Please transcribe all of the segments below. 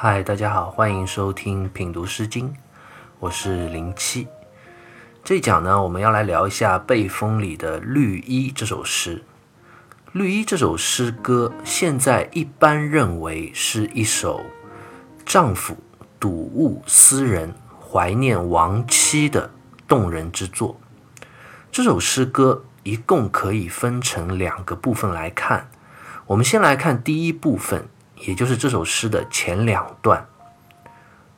嗨，大家好，欢迎收听品读诗经，我是零七。这一讲呢，我们要来聊一下《背风》里的《绿衣》这首诗。《绿衣》这首诗歌，现在一般认为是一首丈夫睹物思人、怀念亡妻的动人之作。这首诗歌一共可以分成两个部分来看。我们先来看第一部分，也就是这首诗的前两段：“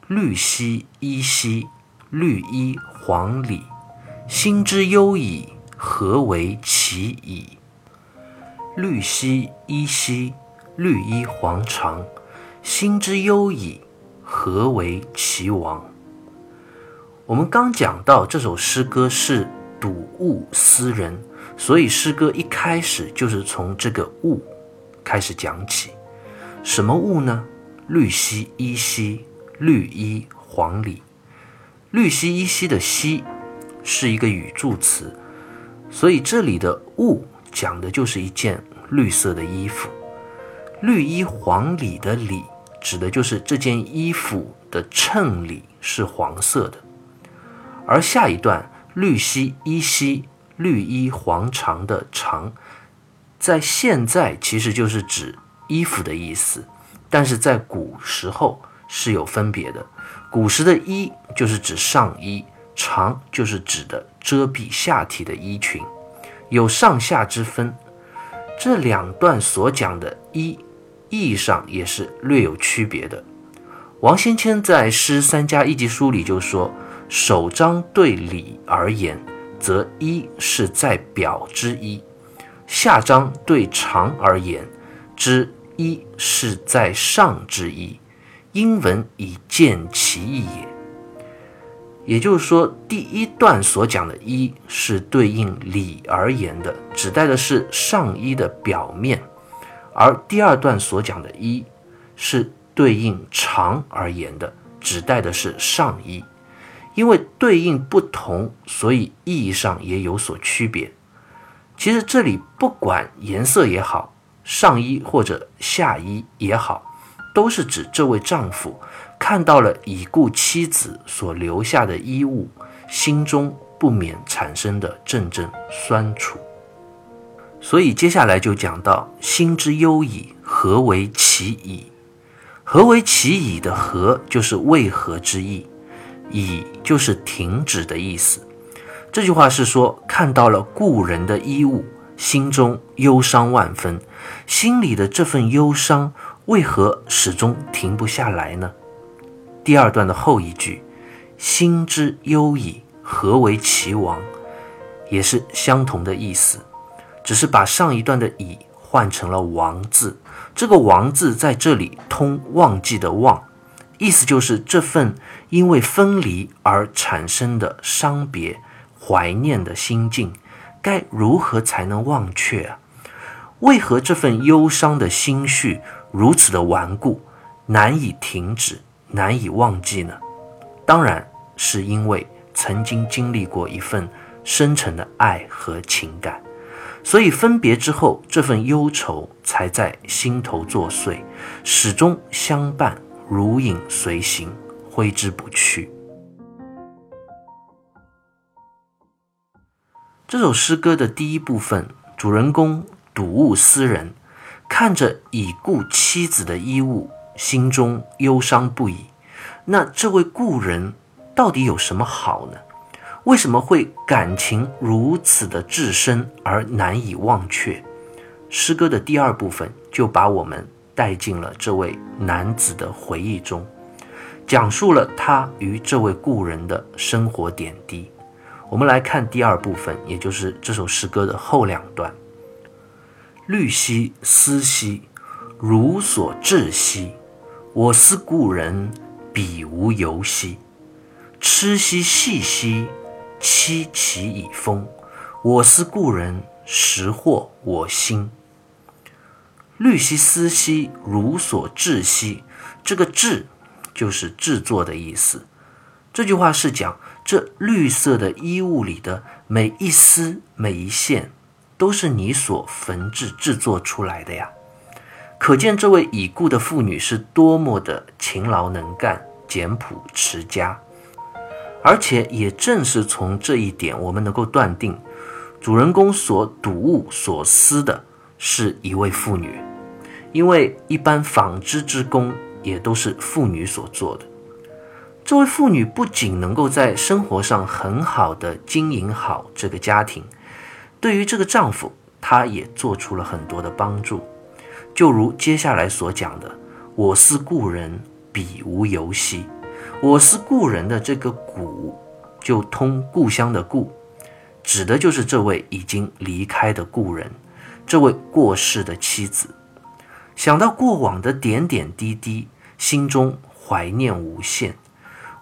绿兮衣兮，绿衣黄里。”心之忧矣，何为其已？绿兮衣兮，绿衣黄裳。心之忧矣，何为其亡？我们刚讲到这首诗歌是睹物思人，所以诗歌一开始就是从这个物开始讲起。什么物呢？绿兮衣兮，绿衣黄里。绿兮衣兮的兮。是一个语助词，所以这里的“物”讲的就是一件绿色的衣服。绿衣黄里的“里”指的就是这件衣服的衬里是黄色的。而下一段“绿兮衣兮，绿衣黄裳”的“裳”，在现在其实就是指衣服的意思，但是在古时候是有分别的。古时的衣就是指上衣。长就是指的遮蔽下体的衣裙，有上下之分。这两段所讲的衣，意义上也是略有区别的。王先谦在《诗三家一集书》里就说：“首章对里而言，则衣是在表之衣；下章对长而言，之一是在上之衣。英文以见其意也。”也就是说，第一段所讲的衣是对应里而言的，指代的是上衣的表面；而第二段所讲的衣是对应长而言的，指代的是上衣。因为对应不同，所以意义上也有所区别。其实这里不管颜色也好，上衣或者下衣也好，都是指这位丈夫。看到了已故妻子所留下的衣物，心中不免产生的阵阵酸楚。所以接下来就讲到“心之忧矣，何为其矣？”“何为其矣？”的“何”就是为何之意，“矣”就是停止的意思。这句话是说，看到了故人的衣物，心中忧伤万分，心里的这份忧伤为何始终停不下来呢？第二段的后一句“心之忧矣，何为其亡”，也是相同的意思，只是把上一段的“已”换成了“亡”字。这个“亡”字在这里通忘记的“忘”，意思就是这份因为分离而产生的伤别、怀念的心境，该如何才能忘却啊？为何这份忧伤的心绪如此的顽固，难以停止？难以忘记呢？当然是因为曾经经历过一份深沉的爱和情感，所以分别之后，这份忧愁才在心头作祟，始终相伴，如影随形，挥之不去。这首诗歌的第一部分，主人公睹物思人，看着已故妻子的衣物。心中忧伤不已，那这位故人到底有什么好呢？为什么会感情如此的至深而难以忘却？诗歌的第二部分就把我们带进了这位男子的回忆中，讲述了他与这位故人的生活点滴。我们来看第二部分，也就是这首诗歌的后两段：绿兮思兮，如所至兮。我思故人，彼无由兮；痴兮细兮，凄其以风。我思故人，实获我心。绿兮思兮，如所至兮。这个“至”就是制作的意思。这句话是讲这绿色的衣物里的每一丝、每一线，都是你所缝制制作出来的呀。可见这位已故的妇女是多么的勤劳能干、简朴持家。而且也正是从这一点，我们能够断定，主人公所睹物所思的是一位妇女，因为一般纺织之工也都是妇女所做的。这位妇女不仅能够在生活上很好的经营好这个家庭，对于这个丈夫，她也做出了很多的帮助。就如接下来所讲的：“我思故人，彼无犹兮。”我思故人的这个“故”，就通故乡的“故”，指的就是这位已经离开的故人，这位过世的妻子。想到过往的点点滴滴，心中怀念无限。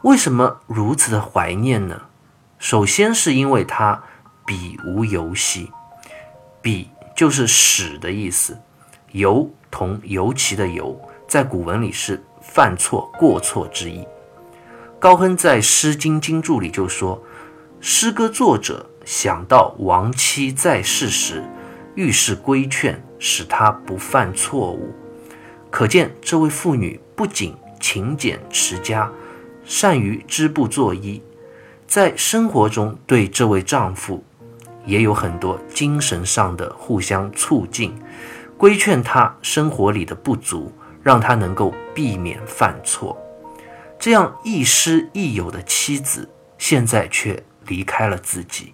为什么如此的怀念呢？首先是因为他彼无尤兮，彼就是使的意思，尤同尤其的尤，在古文里是犯错、过错之意。高亨在《诗经经注》里就说：“诗歌作者想到亡妻在世时，遇事规劝，使她不犯错误。可见这位妇女不仅勤俭持家，善于织布做衣，在生活中对这位丈夫也有很多精神上的互相促进，规劝他生活里的不足，让他能够避免犯错。”这样亦师亦友的妻子，现在却离开了自己，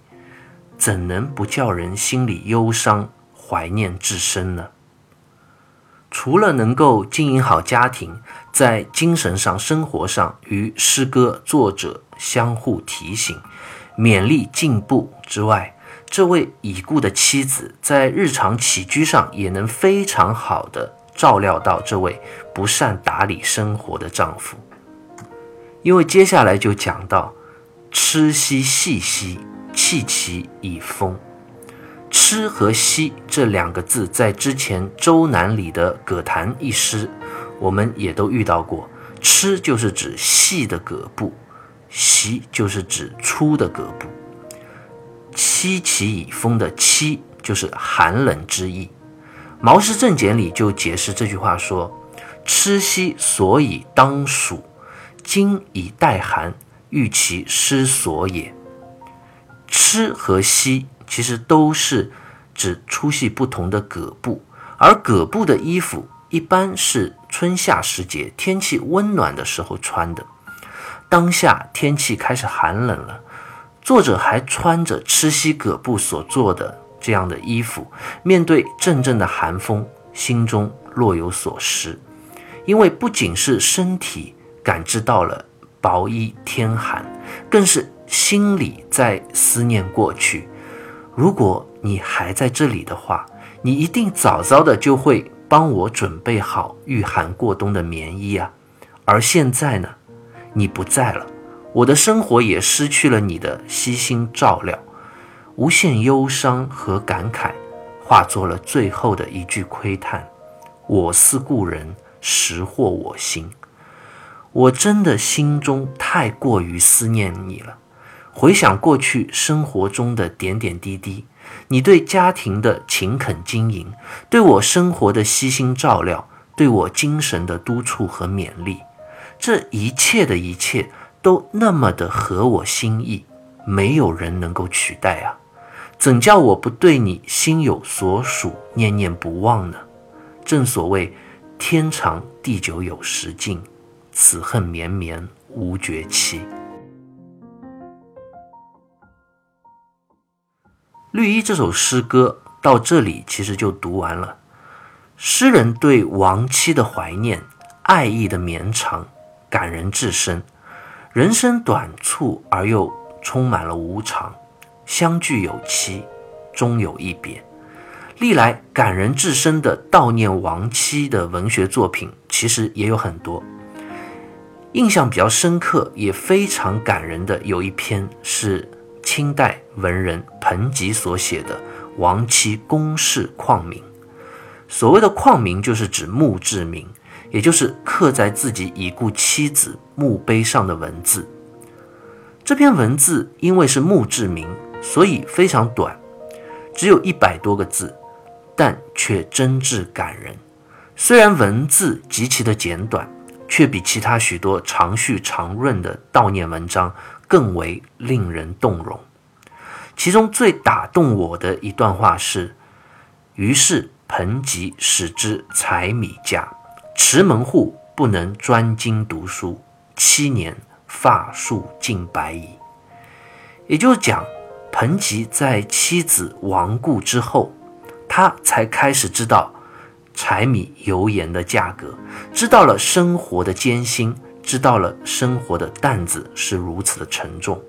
怎能不叫人心里忧伤、怀念至深呢？除了能够经营好家庭，在精神上、生活上与诗歌作者相互提醒、勉励进步之外，这位已故的妻子在日常起居上也能非常好的照料到这位不善打理生活的丈夫。因为接下来就讲到“痴兮细兮，弃其以风”。痴和兮这两个字，在之前《周南》里的《葛谭》一诗，我们也都遇到过。痴就是指细的葛布，席就是指粗的葛布。弃其以风的弃就是寒冷之意。《毛氏正解》里就解释这句话说：“吃兮所以当暑。”今以待寒，欲其失所也。吃和兮其实都是指粗细不同的葛布，而葛布的衣服一般是春夏时节天气温暖的时候穿的。当下天气开始寒冷了，作者还穿着吃西葛布所做的这样的衣服，面对阵阵的寒风，心中若有所失，因为不仅是身体。感知到了薄衣天寒，更是心里在思念过去。如果你还在这里的话，你一定早早的就会帮我准备好御寒过冬的棉衣啊！而现在呢，你不在了，我的生活也失去了你的悉心照料，无限忧伤和感慨，化作了最后的一句窥叹：我思故人，实惑我心。我真的心中太过于思念你了，回想过去生活中的点点滴滴，你对家庭的勤恳经营，对我生活的悉心照料，对我精神的督促和勉励，这一切的一切都那么的合我心意，没有人能够取代啊！怎叫我不对你心有所属，念念不忘呢？正所谓天长地久有时尽。此恨绵绵无绝期。《绿衣》这首诗歌到这里其实就读完了。诗人对亡妻的怀念、爱意的绵长，感人至深。人生短促而又充满了无常，相聚有期，终有一别。历来感人至深的悼念亡妻的文学作品，其实也有很多。印象比较深刻，也非常感人的有一篇是清代文人彭吉所写的《亡妻公事况铭》。所谓的况铭，就是指墓志铭，也就是刻在自己已故妻子墓碑上的文字。这篇文字因为是墓志铭，所以非常短，只有一百多个字，但却真挚感人。虽然文字极其的简短，却比其他许多长叙长润的悼念文章更为令人动容。其中最打动我的一段话是：“于是彭吉使之柴米价，持门户不能专精读书，七年发数尽白矣。”也就是讲，彭吉在妻子亡故之后，他才开始知道柴米油盐的价格，知道了生活的艰辛，知道了生活的担子是如此的沉重。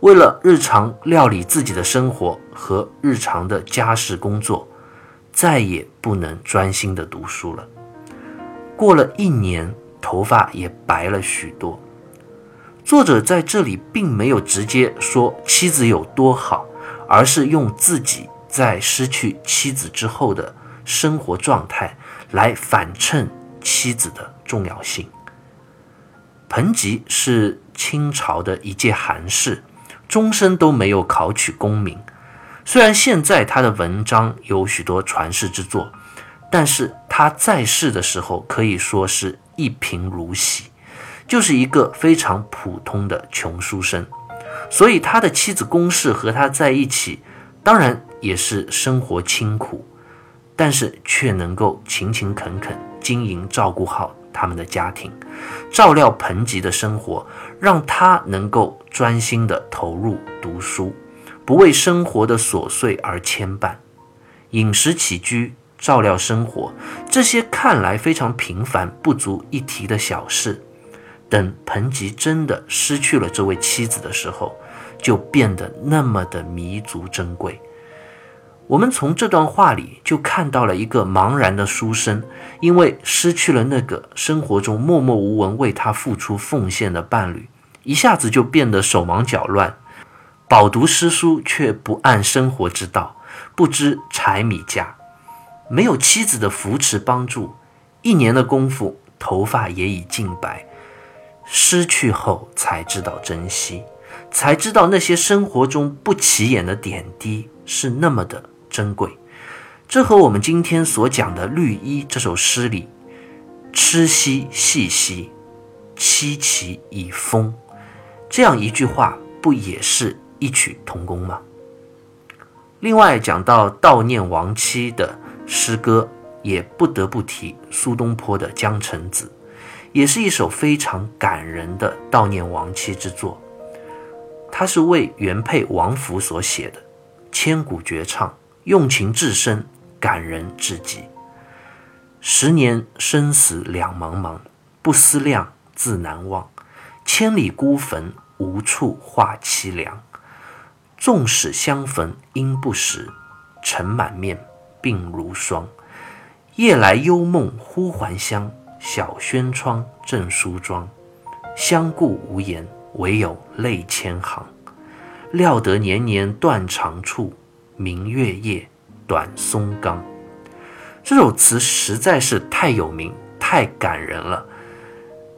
为了日常料理自己的生活和日常的家事工作，再也不能专心的读书了。过了一年，头发也白了许多。作者在这里并没有直接说妻子有多好，而是用自己在失去妻子之后的生活状态来反衬妻子的重要性。彭吉是清朝的一介寒士。终身都没有考取功名，虽然现在他的文章有许多传世之作，但是他在世的时候可以说是一贫如洗，就是一个非常普通的穷书生。所以他的妻子宫氏和他在一起，当然也是生活清苦，但是却能够勤勤恳恳经营照顾好。他们的家庭，照料彭吉的生活，让他能够专心的投入读书，不为生活的琐碎而牵绊。饮食起居、照料生活，这些看来非常平凡、不足一提的小事，等彭吉真的失去了这位妻子的时候，就变得那么的弥足珍贵。我们从这段话里就看到了一个茫然的书生，因为失去了那个生活中默默无闻为他付出奉献的伴侣，一下子就变得手忙脚乱，饱读诗书却不谙生活之道，不知柴米价，没有妻子的扶持帮助，一年的功夫头发也已尽白，失去后才知道珍惜，才知道那些生活中不起眼的点滴是那么的。珍贵，这和我们今天所讲的《绿衣》这首诗里“痴兮细兮，凄其以风”这样一句话，不也是异曲同工吗？另外，讲到悼念亡妻的诗歌，也不得不提苏东坡的《江城子》，也是一首非常感人的悼念亡妻之作。它是为原配王弗所写的，千古绝唱。用情至深，感人至极。十年生死两茫茫，不思量，自难忘。千里孤坟，无处话凄凉。纵使相逢应不识，尘满面，鬓如霜。夜来幽梦忽还乡，小轩窗，正梳妆。相顾无言，唯有泪千行。料得年年断肠处。明月夜，短松冈。这首词实在是太有名、太感人了。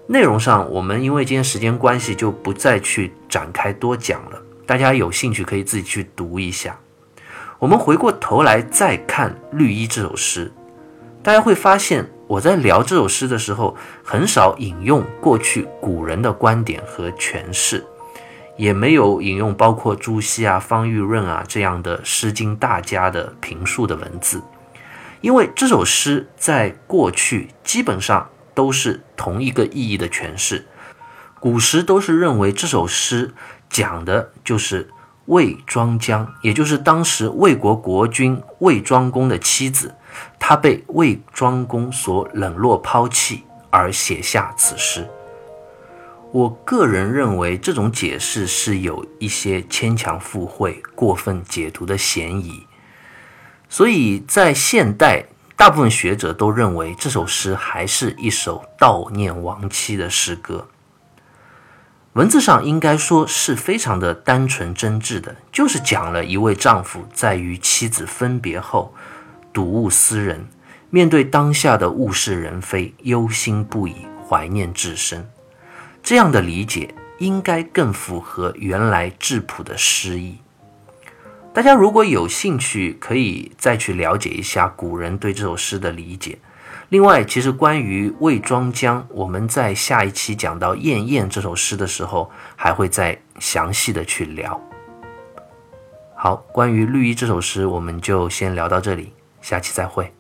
内容上，我们因为今天时间关系，就不再去展开多讲了。大家有兴趣可以自己去读一下。我们回过头来再看《绿衣》这首诗，大家会发现，我在聊这首诗的时候，很少引用过去古人的观点和诠释。也没有引用包括朱熹啊、方玉润啊这样的《诗经》大家的评述的文字，因为这首诗在过去基本上都是同一个意义的诠释。古时都是认为这首诗讲的就是魏庄姜，也就是当时魏国国君魏庄公的妻子，她被魏庄公所冷落抛弃而写下此诗。我个人认为这种解释是有一些牵强附会、过分解读的嫌疑，所以在现代，大部分学者都认为这首诗还是一首悼念亡妻的诗歌。文字上应该说是非常的单纯真挚的，就是讲了一位丈夫在与妻子分别后，睹物思人，面对当下的物是人非，忧心不已，怀念至深。这样的理解应该更符合原来质朴的诗意。大家如果有兴趣，可以再去了解一下古人对这首诗的理解。另外，其实关于魏庄姜，我们在下一期讲到《燕燕》这首诗的时候，还会再详细的去聊。好，关于绿衣这首诗，我们就先聊到这里，下期再会。